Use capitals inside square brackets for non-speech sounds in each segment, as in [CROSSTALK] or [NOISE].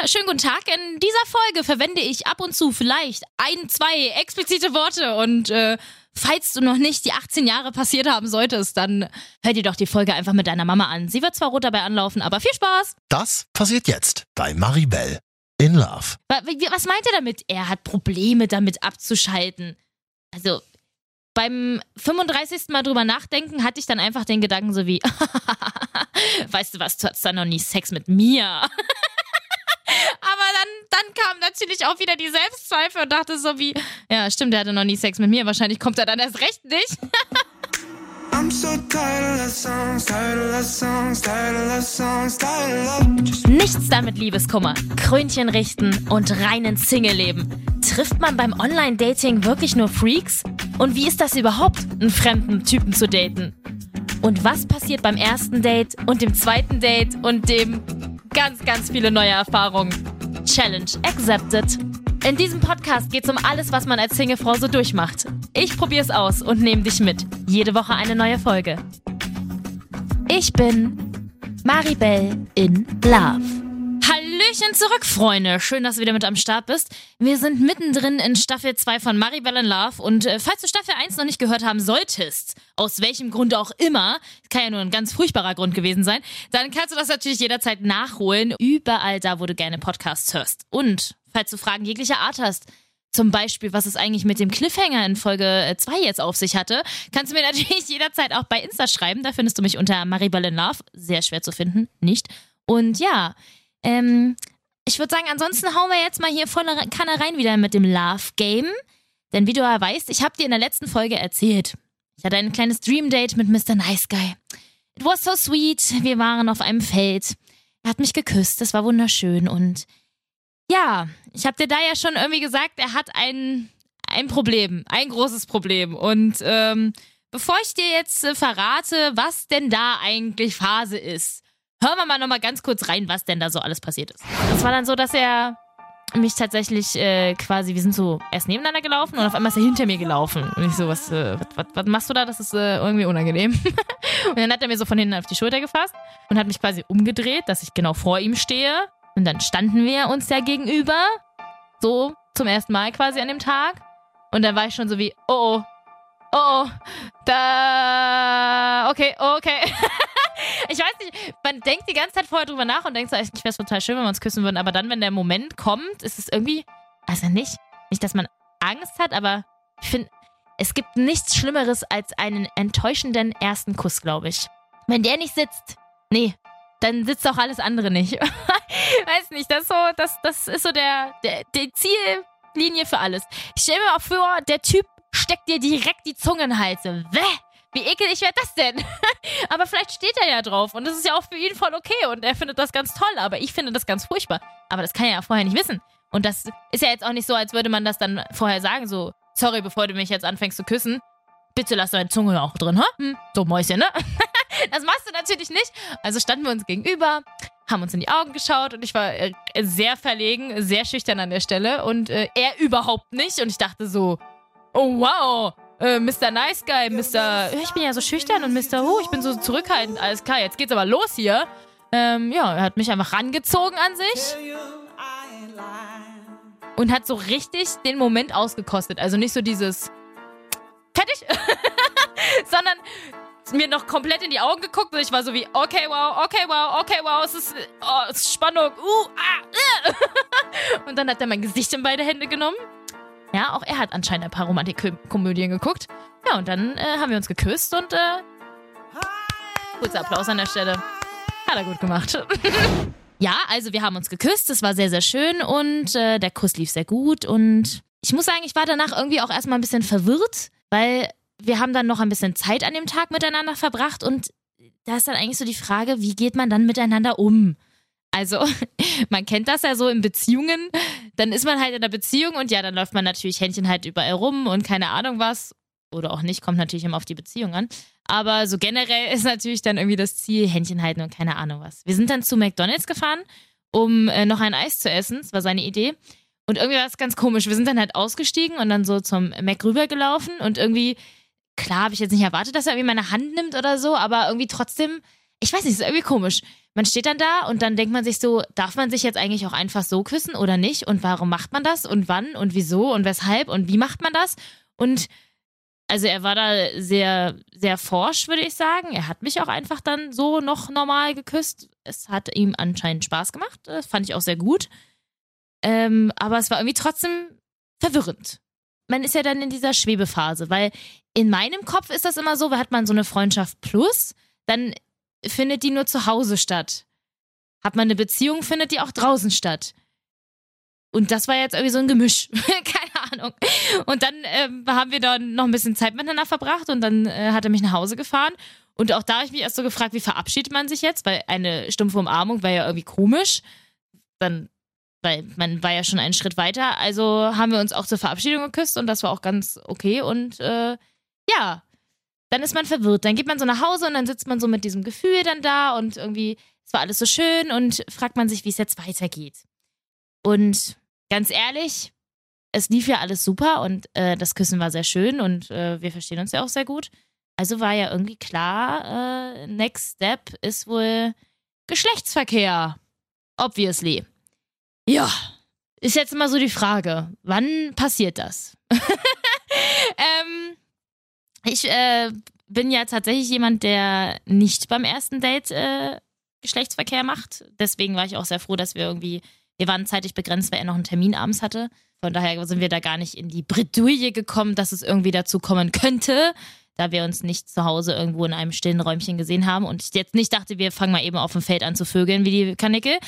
Ja, schönen guten Tag. In dieser Folge verwende ich ab und zu vielleicht ein, zwei explizite Worte und äh, falls du noch nicht die 18 Jahre passiert haben solltest, dann hör dir doch die Folge einfach mit deiner Mama an. Sie wird zwar rot dabei anlaufen, aber viel Spaß. Das passiert jetzt bei Maribel in Love. Was meint er damit? Er hat Probleme damit abzuschalten. Also beim 35. Mal drüber nachdenken, hatte ich dann einfach den Gedanken so wie, [LAUGHS] weißt du was, du hattest dann noch nie Sex mit mir. [LAUGHS] Aber dann, dann kam natürlich auch wieder die Selbstzweifel und dachte so wie, ja stimmt, der hatte noch nie Sex mit mir, wahrscheinlich kommt er dann erst recht nicht. [LAUGHS] Nichts damit Liebeskummer, Krönchen richten und rein ins Single-Leben. Trifft man beim Online-Dating wirklich nur Freaks? Und wie ist das überhaupt, einen fremden Typen zu daten? Und was passiert beim ersten Date und dem zweiten Date und dem ganz, ganz viele neue Erfahrungen? Challenge accepted. In diesem Podcast geht's um alles, was man als Singlefrau so durchmacht. Ich probier's aus und nehme dich mit. Jede Woche eine neue Folge. Ich bin Maribel in Love. Hallöchen zurück, Freunde. Schön, dass du wieder mit am Start bist. Wir sind mittendrin in Staffel 2 von Maribel in Love. Und äh, falls du Staffel 1 noch nicht gehört haben solltest, aus welchem Grund auch immer, kann ja nur ein ganz furchtbarer Grund gewesen sein, dann kannst du das natürlich jederzeit nachholen. Überall da, wo du gerne Podcasts hörst. Und falls du Fragen jeglicher Art hast, zum Beispiel, was es eigentlich mit dem Cliffhanger in Folge 2 jetzt auf sich hatte, kannst du mir [LAUGHS] natürlich jederzeit auch bei Insta schreiben. Da findest du mich unter Maribel in Love. Sehr schwer zu finden, nicht? Und ja, ähm, ich würde sagen, ansonsten hauen wir jetzt mal hier volle Kanne rein wieder mit dem Love Game. Denn wie du ja weißt, ich habe dir in der letzten Folge erzählt, ich hatte ein kleines Dream Date mit Mr. Nice Guy. It was so sweet. Wir waren auf einem Feld. Er hat mich geküsst. Das war wunderschön. Und ja, ich habe dir da ja schon irgendwie gesagt, er hat ein, ein Problem. Ein großes Problem. Und ähm, bevor ich dir jetzt äh, verrate, was denn da eigentlich Phase ist, hören wir mal nochmal ganz kurz rein, was denn da so alles passiert ist. Das war dann so, dass er mich tatsächlich äh, quasi, wir sind so erst nebeneinander gelaufen und auf einmal ist er hinter mir gelaufen. Und ich so, was, äh, was, was machst du da? Das ist äh, irgendwie unangenehm. [LAUGHS] und dann hat er mir so von hinten auf die Schulter gefasst und hat mich quasi umgedreht, dass ich genau vor ihm stehe. Und dann standen wir uns ja gegenüber. So zum ersten Mal quasi an dem Tag. Und dann war ich schon so wie, oh, oh, oh, oh, da, okay, okay. [LAUGHS] ich weiß nicht, man denkt die ganze Zeit vorher drüber nach und denkt so, eigentlich wäre es total schön, wenn wir uns küssen würden. Aber dann, wenn der Moment kommt, ist es irgendwie, also nicht, nicht, dass man Angst hat, aber ich finde, es gibt nichts Schlimmeres als einen enttäuschenden ersten Kuss, glaube ich. Wenn der nicht sitzt, nee, dann sitzt auch alles andere nicht. [LAUGHS] Weiß nicht, das ist so, das, das ist so der, der, die Ziellinie für alles. Ich stelle mir auch vor, der Typ steckt dir direkt die Zunge in den Hals. So, Wäh, wie ekelig wäre das denn? [LAUGHS] aber vielleicht steht er ja drauf und das ist ja auch für ihn voll okay und er findet das ganz toll, aber ich finde das ganz furchtbar. Aber das kann er ja vorher nicht wissen. Und das ist ja jetzt auch nicht so, als würde man das dann vorher sagen, so, sorry, bevor du mich jetzt anfängst zu küssen, bitte lass deine Zunge auch drin, ha? Hm? So Mäuschen, ne? [LAUGHS] das machst du natürlich nicht. Also standen wir uns gegenüber, haben uns in die Augen geschaut und ich war äh, sehr verlegen, sehr schüchtern an der Stelle und äh, er überhaupt nicht. Und ich dachte so, oh wow, äh, Mr. Nice Guy, Mr. Ich bin ja so schüchtern und Mr. Oh, ich bin so zurückhaltend. Alles klar, jetzt geht's aber los hier. Ähm, ja, er hat mich einfach rangezogen an sich und hat so richtig den Moment ausgekostet. Also nicht so dieses fertig, [LAUGHS] sondern mir noch komplett in die Augen geguckt und ich war so wie, okay, wow, okay, wow, okay, wow, es ist, oh, es ist Spannung, uh, ah, äh. [LAUGHS] Und dann hat er mein Gesicht in beide Hände genommen. Ja, auch er hat anscheinend ein paar Romantikkomödien geguckt. Ja, und dann äh, haben wir uns geküsst und äh, kurzer Applaus an der Stelle. Hat er gut gemacht. [LAUGHS] ja, also wir haben uns geküsst, es war sehr, sehr schön und äh, der Kuss lief sehr gut und ich muss sagen, ich war danach irgendwie auch erstmal ein bisschen verwirrt, weil wir haben dann noch ein bisschen Zeit an dem Tag miteinander verbracht und da ist dann eigentlich so die Frage, wie geht man dann miteinander um? Also, [LAUGHS] man kennt das ja so in Beziehungen, dann ist man halt in der Beziehung und ja, dann läuft man natürlich Händchen halt überall rum und keine Ahnung was. Oder auch nicht, kommt natürlich immer auf die Beziehung an. Aber so generell [LAUGHS] ist natürlich dann irgendwie das Ziel, Händchen halten und keine Ahnung was. Wir sind dann zu McDonalds gefahren, um äh, noch ein Eis zu essen. Das war seine Idee. Und irgendwie war es ganz komisch. Wir sind dann halt ausgestiegen und dann so zum Mac rübergelaufen und irgendwie, klar, habe ich jetzt nicht erwartet, dass er irgendwie meine Hand nimmt oder so, aber irgendwie trotzdem, ich weiß nicht, ist irgendwie komisch. Man steht dann da und dann denkt man sich so, darf man sich jetzt eigentlich auch einfach so küssen oder nicht? Und warum macht man das? Und wann und wieso und weshalb und wie macht man das? Und also er war da sehr, sehr forsch, würde ich sagen. Er hat mich auch einfach dann so noch normal geküsst. Es hat ihm anscheinend Spaß gemacht. Das fand ich auch sehr gut. Ähm, aber es war irgendwie trotzdem verwirrend. Man ist ja dann in dieser Schwebephase, weil in meinem Kopf ist das immer so, hat man so eine Freundschaft plus, dann findet die nur zu Hause statt. Hat man eine Beziehung, findet die auch draußen statt. Und das war jetzt irgendwie so ein Gemisch. [LAUGHS] Keine Ahnung. Und dann ähm, haben wir dann noch ein bisschen Zeit miteinander verbracht und dann äh, hat er mich nach Hause gefahren. Und auch da habe ich mich erst so gefragt, wie verabschiedet man sich jetzt? Weil eine stumpfe Umarmung war ja irgendwie komisch. Dann, weil man war ja schon einen Schritt weiter. Also haben wir uns auch zur Verabschiedung geküsst und das war auch ganz okay. Und äh, ja, dann ist man verwirrt. Dann geht man so nach Hause und dann sitzt man so mit diesem Gefühl dann da und irgendwie, es war alles so schön und fragt man sich, wie es jetzt weitergeht. Und ganz ehrlich, es lief ja alles super und äh, das Küssen war sehr schön und äh, wir verstehen uns ja auch sehr gut. Also war ja irgendwie klar, äh, Next Step ist wohl Geschlechtsverkehr. Obviously. Ja, ist jetzt immer so die Frage, wann passiert das? [LAUGHS] ich äh, bin ja tatsächlich jemand, der nicht beim ersten Date äh, Geschlechtsverkehr macht. Deswegen war ich auch sehr froh, dass wir irgendwie, wir waren zeitlich begrenzt, weil er noch einen Termin abends hatte. Von daher sind wir da gar nicht in die Bredouille gekommen, dass es irgendwie dazu kommen könnte, da wir uns nicht zu Hause irgendwo in einem stillen Räumchen gesehen haben und ich jetzt nicht dachte, wir fangen mal eben auf dem Feld an zu vögeln wie die Kanickel.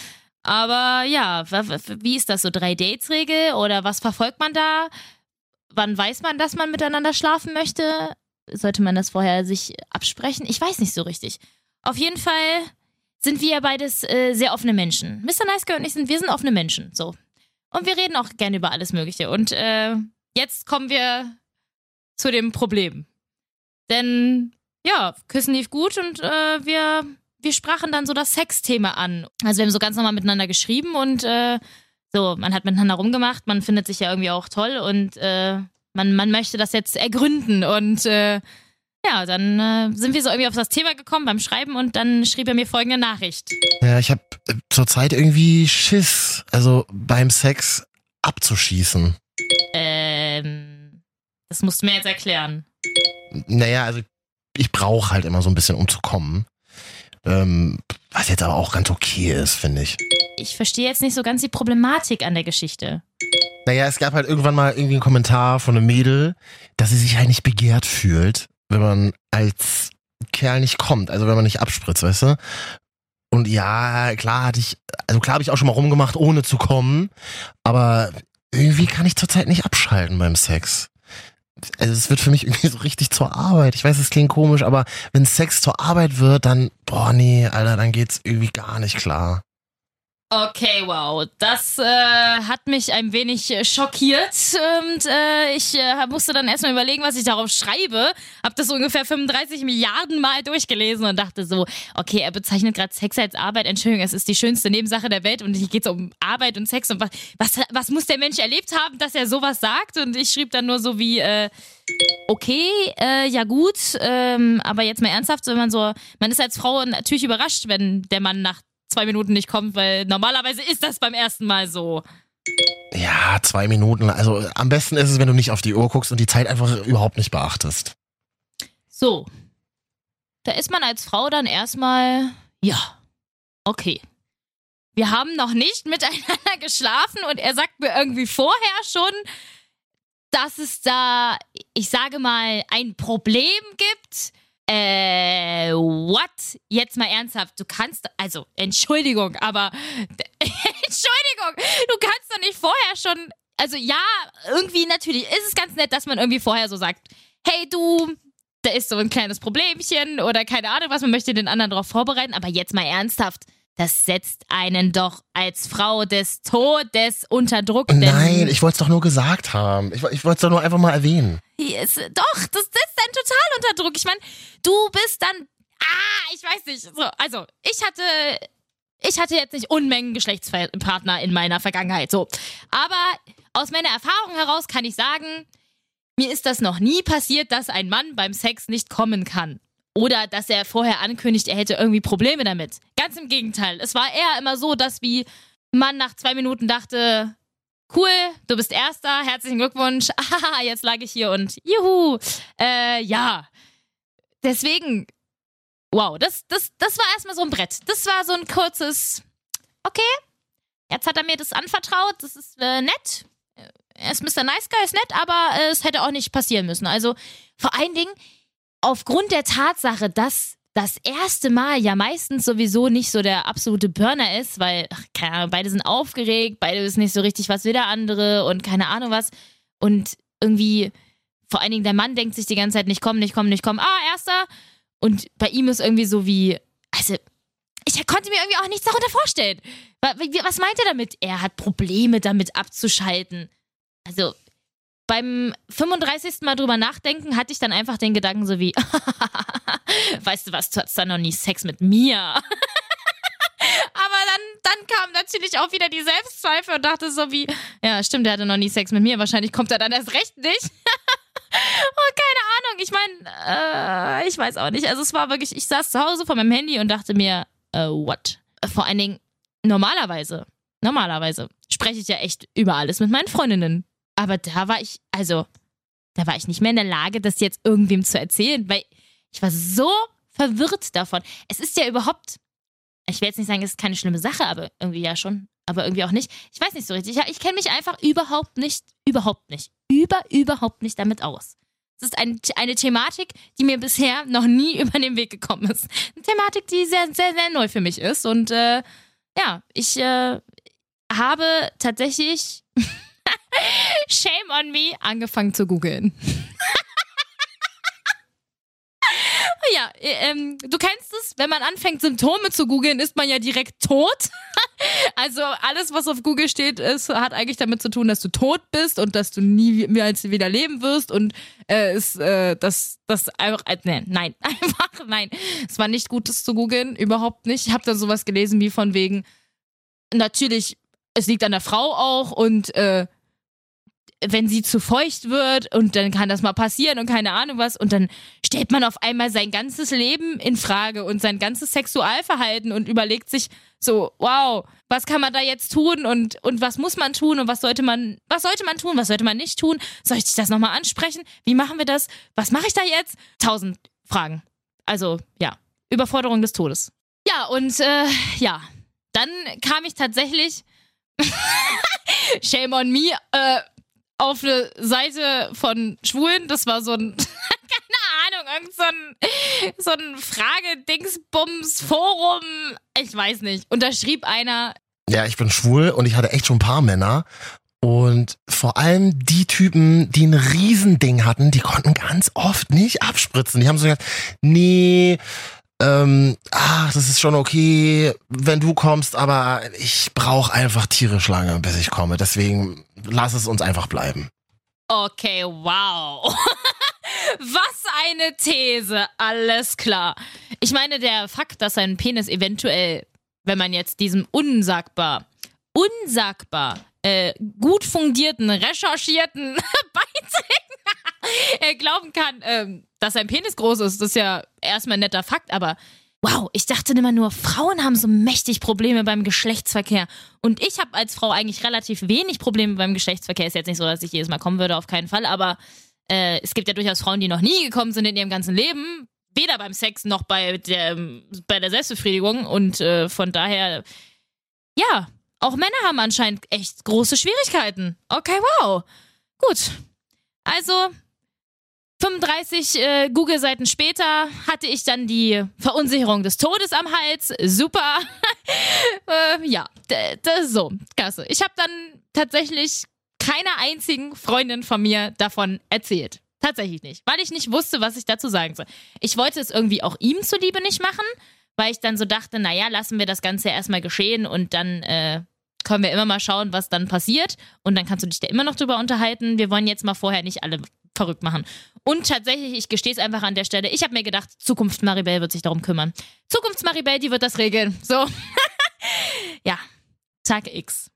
Aber ja, wie ist das so? Drei Dates-Regel oder was verfolgt man da? Wann weiß man, dass man miteinander schlafen möchte? Sollte man das vorher sich absprechen? Ich weiß nicht so richtig. Auf jeden Fall sind wir ja beides äh, sehr offene Menschen. Mr. Nice Girl und ich sind, wir sind offene Menschen. So. Und wir reden auch gerne über alles Mögliche. Und äh, jetzt kommen wir zu dem Problem. Denn ja, Küssen lief gut und äh, wir, wir sprachen dann so das Sexthema an. Also wir haben so ganz normal miteinander geschrieben und äh, so, man hat miteinander rumgemacht, man findet sich ja irgendwie auch toll und äh, man, man möchte das jetzt ergründen. Und äh, ja, dann äh, sind wir so irgendwie auf das Thema gekommen beim Schreiben und dann schrieb er mir folgende Nachricht. Ja, ich habe äh, zurzeit irgendwie Schiss, also beim Sex abzuschießen. Ähm, das musst du mir jetzt erklären. Naja, also ich brauche halt immer so ein bisschen, um zu kommen. Ähm, was jetzt aber auch ganz okay ist, finde ich. Ich verstehe jetzt nicht so ganz die Problematik an der Geschichte. Naja, es gab halt irgendwann mal irgendwie einen Kommentar von einem Mädel, dass sie sich halt nicht begehrt fühlt, wenn man als Kerl nicht kommt, also wenn man nicht abspritzt, weißt du? Und ja, klar hatte ich, also klar habe ich auch schon mal rumgemacht, ohne zu kommen, aber irgendwie kann ich zurzeit nicht abschalten beim Sex. Also es wird für mich [LAUGHS] irgendwie so richtig zur Arbeit. Ich weiß, es klingt komisch, aber wenn Sex zur Arbeit wird, dann, boah, nee, Alter, dann geht's irgendwie gar nicht klar. Okay, wow. Das äh, hat mich ein wenig äh, schockiert und äh, ich äh, musste dann erstmal überlegen, was ich darauf schreibe. Hab das ungefähr 35 Milliarden Mal durchgelesen und dachte so, okay, er bezeichnet gerade Sex als Arbeit. Entschuldigung, es ist die schönste Nebensache der Welt und hier geht es um Arbeit und Sex und was, was, was muss der Mensch erlebt haben, dass er sowas sagt? Und ich schrieb dann nur so wie, äh, okay, äh, ja gut, ähm, aber jetzt mal ernsthaft, wenn man so, man ist als Frau natürlich überrascht, wenn der Mann nach zwei Minuten nicht kommt, weil normalerweise ist das beim ersten Mal so. Ja, zwei Minuten. Also am besten ist es, wenn du nicht auf die Uhr guckst und die Zeit einfach überhaupt nicht beachtest. So. Da ist man als Frau dann erstmal, ja, okay. Wir haben noch nicht [LAUGHS] miteinander geschlafen und er sagt mir irgendwie vorher schon, dass es da, ich sage mal, ein Problem gibt äh, what? Jetzt mal ernsthaft, du kannst, also, Entschuldigung, aber, [LAUGHS] Entschuldigung, du kannst doch nicht vorher schon, also ja, irgendwie natürlich ist es ganz nett, dass man irgendwie vorher so sagt, hey du, da ist so ein kleines Problemchen oder keine Ahnung was, man möchte den anderen darauf vorbereiten, aber jetzt mal ernsthaft, das setzt einen doch als Frau des Todes unter Druck. Nein, ich wollte es doch nur gesagt haben. Ich, ich wollte es doch nur einfach mal erwähnen. Yes, doch, das setzt einen total unter Druck. Ich meine, du bist dann. Ah, ich weiß nicht. So, also, ich hatte. Ich hatte jetzt nicht Unmengen Geschlechtspartner in meiner Vergangenheit. So. Aber aus meiner Erfahrung heraus kann ich sagen, mir ist das noch nie passiert, dass ein Mann beim Sex nicht kommen kann. Oder dass er vorher ankündigt, er hätte irgendwie Probleme damit. Ganz im Gegenteil. Es war eher immer so, dass wie man nach zwei Minuten dachte, cool, du bist Erster, herzlichen Glückwunsch, [LAUGHS] ah, jetzt lag ich hier und juhu, äh, ja. Deswegen, wow, das, das, das war erstmal so ein Brett. Das war so ein kurzes, okay, jetzt hat er mir das anvertraut, das ist äh, nett. Er ist Mr. Nice Guy, ist nett, aber äh, es hätte auch nicht passieren müssen. Also vor allen Dingen aufgrund der Tatsache, dass das erste Mal ja meistens sowieso nicht so der absolute Burner ist, weil, ach, keine Ahnung, beide sind aufgeregt, beide wissen nicht so richtig, was will der andere und keine Ahnung was. Und irgendwie, vor allen Dingen der Mann denkt sich die ganze Zeit, nicht kommen, nicht kommen, nicht kommen, ah, erster. Und bei ihm ist irgendwie so wie, also, ich konnte mir irgendwie auch nichts darunter vorstellen. Was meint er damit? Er hat Probleme damit abzuschalten. Also, beim 35. Mal drüber nachdenken, hatte ich dann einfach den Gedanken so wie, [LAUGHS] weißt du was, du hast dann noch nie Sex mit mir. [LAUGHS] Aber dann, dann kam natürlich auch wieder die Selbstzweifel und dachte so wie, ja, stimmt, der hatte noch nie Sex mit mir, wahrscheinlich kommt er dann erst recht nicht. [LAUGHS] oh, keine Ahnung, ich meine, äh, ich weiß auch nicht. Also es war wirklich, ich saß zu Hause vor meinem Handy und dachte mir, äh, what? Vor allen Dingen, normalerweise, normalerweise spreche ich ja echt über alles mit meinen Freundinnen. Aber da war ich, also, da war ich nicht mehr in der Lage, das jetzt irgendwem zu erzählen, weil ich war so verwirrt davon. Es ist ja überhaupt, ich will jetzt nicht sagen, es ist keine schlimme Sache, aber irgendwie ja schon, aber irgendwie auch nicht. Ich weiß nicht so richtig. Ich, ich kenne mich einfach überhaupt nicht, überhaupt nicht, über, überhaupt nicht damit aus. Es ist ein, eine Thematik, die mir bisher noch nie [LAUGHS] über den Weg gekommen ist. Eine Thematik, die sehr, sehr, sehr neu für mich ist. Und äh, ja, ich äh, habe tatsächlich Shame on me, angefangen zu googeln. [LAUGHS] ja, ähm, du kennst es, wenn man anfängt, Symptome zu googeln, ist man ja direkt tot. [LAUGHS] also alles, was auf Google steht, ist, hat eigentlich damit zu tun, dass du tot bist und dass du nie mehr als wieder leben wirst und äh, ist, äh, dass das einfach, äh, nein, nein, [LAUGHS] einfach nein. Es war nicht gut, das zu googeln, überhaupt nicht. Ich habe dann sowas gelesen wie von wegen, natürlich, es liegt an der Frau auch und äh, wenn sie zu feucht wird und dann kann das mal passieren und keine Ahnung was und dann stellt man auf einmal sein ganzes Leben in Frage und sein ganzes Sexualverhalten und überlegt sich so, wow, was kann man da jetzt tun und, und was muss man tun und was sollte man, was sollte man tun, was sollte man nicht tun? Soll ich das nochmal ansprechen? Wie machen wir das? Was mache ich da jetzt? Tausend Fragen. Also, ja, Überforderung des Todes. Ja, und äh, ja, dann kam ich tatsächlich [LAUGHS] Shame on me, äh, auf eine Seite von Schwulen. Das war so ein, [LAUGHS] keine Ahnung, irgend so ein, so ein Frage-Dingsbums-Forum. Ich weiß nicht. Und da schrieb einer. Ja, ich bin schwul und ich hatte echt schon ein paar Männer. Und vor allem die Typen, die ein Riesending hatten, die konnten ganz oft nicht abspritzen. Die haben so gesagt, nee, ähm, ach, das ist schon okay, wenn du kommst, aber ich brauche einfach tierisch lange, bis ich komme. Deswegen lass es uns einfach bleiben. Okay, wow. [LAUGHS] Was eine These, alles klar. Ich meine, der Fakt, dass sein Penis eventuell, wenn man jetzt diesem unsagbar, unsagbar äh, gut fundierten, recherchierten [LAUGHS] Beiträgen äh, [LAUGHS] glauben kann, ähm, dass sein Penis groß ist, das ist ja erstmal ein netter Fakt, aber wow, ich dachte immer nur, Frauen haben so mächtig Probleme beim Geschlechtsverkehr. Und ich habe als Frau eigentlich relativ wenig Probleme beim Geschlechtsverkehr. Ist jetzt nicht so, dass ich jedes Mal kommen würde, auf keinen Fall, aber äh, es gibt ja durchaus Frauen, die noch nie gekommen sind in ihrem ganzen Leben. Weder beim Sex noch bei der, bei der Selbstbefriedigung. Und äh, von daher, ja, auch Männer haben anscheinend echt große Schwierigkeiten. Okay, wow. Gut. Also, 35 äh, Google-Seiten später hatte ich dann die Verunsicherung des Todes am Hals. Super. [LAUGHS] äh, ja, so, klasse. Ich habe dann tatsächlich keiner einzigen Freundin von mir davon erzählt. Tatsächlich nicht, weil ich nicht wusste, was ich dazu sagen soll. Ich wollte es irgendwie auch ihm zuliebe nicht machen, weil ich dann so dachte, naja, lassen wir das Ganze erstmal geschehen und dann äh, können wir immer mal schauen, was dann passiert. Und dann kannst du dich da immer noch drüber unterhalten. Wir wollen jetzt mal vorher nicht alle verrückt machen. Und tatsächlich, ich gestehe es einfach an der Stelle, ich habe mir gedacht, Zukunft Maribel wird sich darum kümmern. Zukunft Maribel, die wird das regeln. So. [LAUGHS] ja, Tag X.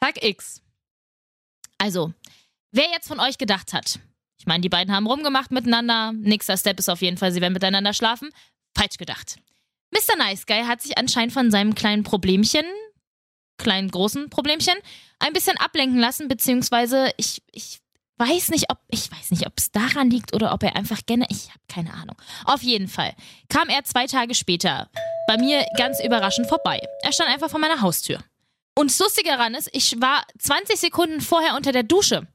Tag X. Also, wer jetzt von euch gedacht hat, Ich meine, die beiden haben rumgemacht miteinander. Nächster Step ist auf jeden Fall, sie werden miteinander schlafen. Falsch gedacht. Mr. Nice Guy hat sich anscheinend von seinem kleinen Problemchen, kleinen großen Problemchen, ein bisschen ablenken lassen, beziehungsweise ich, ich weiß nicht, ob ich weiß nicht, ob es daran liegt oder ob er einfach gerne, ich habe keine Ahnung. Auf jeden Fall kam er zwei Tage später bei mir ganz überraschend vorbei. Er stand einfach vor meiner Haustür. Und das Lustige daran ist, ich war 20 Sekunden vorher unter der Dusche.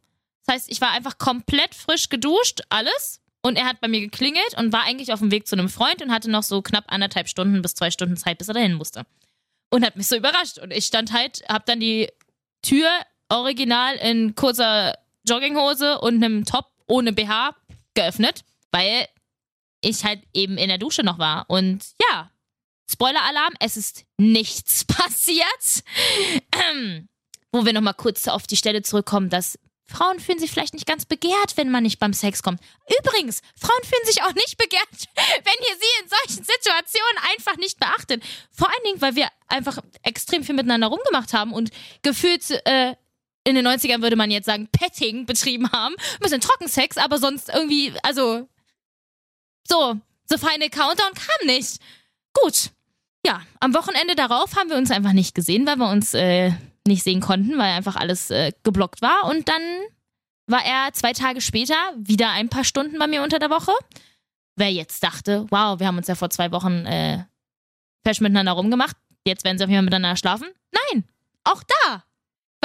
Das heißt, ich war einfach komplett frisch geduscht, alles. Und er hat bei mir geklingelt und war eigentlich auf dem Weg zu einem Freund und hatte noch so knapp anderthalb Stunden bis zwei Stunden Zeit, bis er dahin musste. Und hat mich so überrascht. Und ich stand halt, hab dann die Tür original in kurzer Jogginghose und einem Top ohne BH geöffnet, weil ich halt eben in der Dusche noch war. Und ja, Spoiler-Alarm, es ist nichts [LAUGHS] passiert. Ähm, wo wir nochmal kurz auf die Stelle zurückkommen, dass Frauen fühlen sich vielleicht nicht ganz begehrt, wenn man nicht beim Sex kommt. Übrigens, Frauen fühlen sich auch nicht [LAUGHS] begehrt, wenn ihr sie in solchen Situationen einfach nicht beachtet. Vor allen Dingen, weil wir einfach extrem viel miteinander rumgemacht haben und gefühlt äh, in den 90ern würde man jetzt sagen, Petting betrieben haben. Ein bisschen Trockensex, aber sonst irgendwie, also so, so feine Countdown kam nicht. Gut. Ja, am Wochenende darauf haben wir uns einfach nicht gesehen, weil wir uns äh, nicht sehen konnten, weil einfach alles äh, geblockt war. Und dann war er zwei Tage später wieder ein paar Stunden bei mir unter der Woche. Wer jetzt dachte, wow, wir haben uns ja vor zwei Wochen äh, fesch miteinander rumgemacht, jetzt werden sie auf jeden Fall miteinander schlafen. Nein, auch da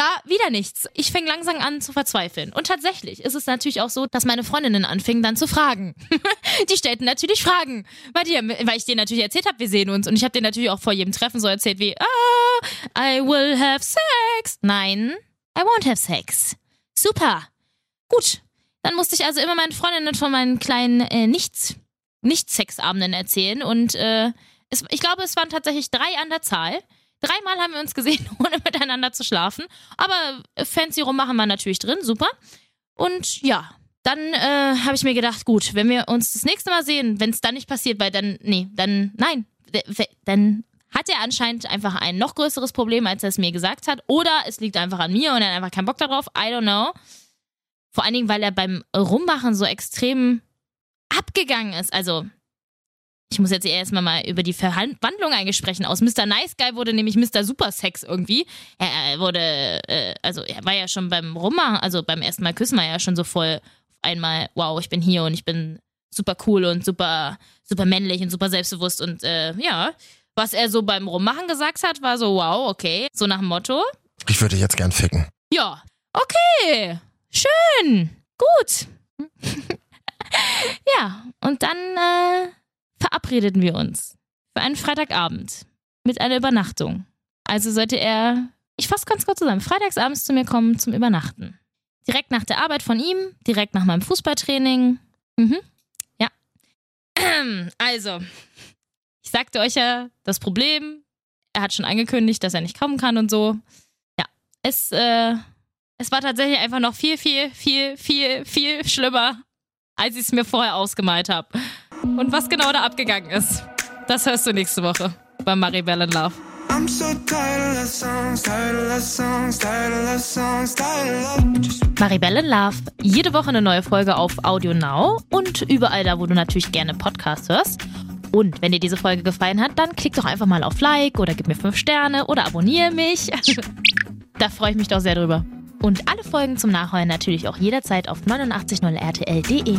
war wieder nichts. Ich fing langsam an zu verzweifeln. Und tatsächlich ist es natürlich auch so, dass meine Freundinnen anfingen dann zu fragen. [LAUGHS] die stellten natürlich Fragen, weil, die, weil ich denen natürlich erzählt habe, wir sehen uns. Und ich habe denen natürlich auch vor jedem Treffen so erzählt wie, ah, I will have sex. Nein, I won't have sex. Super. Gut. Dann musste ich also immer meinen Freundinnen von meinen kleinen äh, Nichts, Nicht-Sexabenden erzählen. Und äh, es, ich glaube, es waren tatsächlich drei an der Zahl. Dreimal haben wir uns gesehen, [LAUGHS] ohne miteinander zu schlafen. Aber fancy rummachen war natürlich drin, super. Und ja, dann äh, habe ich mir gedacht, gut, wenn wir uns das nächste Mal sehen, wenn es dann nicht passiert, weil dann, nee, dann, nein, dann hat er anscheinend einfach ein noch größeres Problem, als er es mir gesagt hat. Oder es liegt einfach an mir und er hat einfach keinen Bock darauf. I don't know. Vor allen Dingen, weil er beim Rummachen so extrem abgegangen ist. Also, ich muss jetzt erstmal mal über die Verwandlung eigentlich sprechen. Aus Mr. Nice Guy wurde nämlich Mr. Super Sex irgendwie. Er wurde, äh, also er war ja schon beim Rummachen, also beim ersten Mal küssen war er ja schon so voll auf einmal, wow, ich bin hier und ich bin super cool und super, super männlich und super selbstbewusst und äh, ja. Was er so beim Rummachen gesagt hat, war so, wow, okay. So nach dem Motto. Ich würde jetzt gern ficken. Ja. Okay. Schön. Gut. [LAUGHS] ja. Und dann, äh, verabredeten wir uns für einen Freitagabend mit einer Übernachtung. Also sollte er, ich fasse ganz kurz zusammen, freitagsabends zu mir kommen zum Übernachten. Direkt nach der Arbeit von ihm, direkt nach meinem Fußballtraining. Mhm. Ja. [CLEARS THROAT] Also, ich sagte euch ja das Problem. Er hat schon angekündigt, dass er nicht kommen kann und so. Ja, es, äh, es war tatsächlich einfach noch viel, viel, viel, viel, viel schlimmer, als ich es mir vorher ausgemalt habe. Und was genau da abgegangen ist, das hörst du nächste Woche bei Maribel in Love. Maribel in Love. Jede Woche eine neue Folge auf Audio Now und überall da, wo du natürlich gerne Podcasts hörst. Und wenn dir diese Folge gefallen hat, dann klick doch einfach mal auf Like oder gib mir 5 Sterne oder abonniere mich. [LAUGHS] da freue ich mich doch sehr drüber. Und alle Folgen zum Nachholen natürlich auch jederzeit auf 890rtl.de.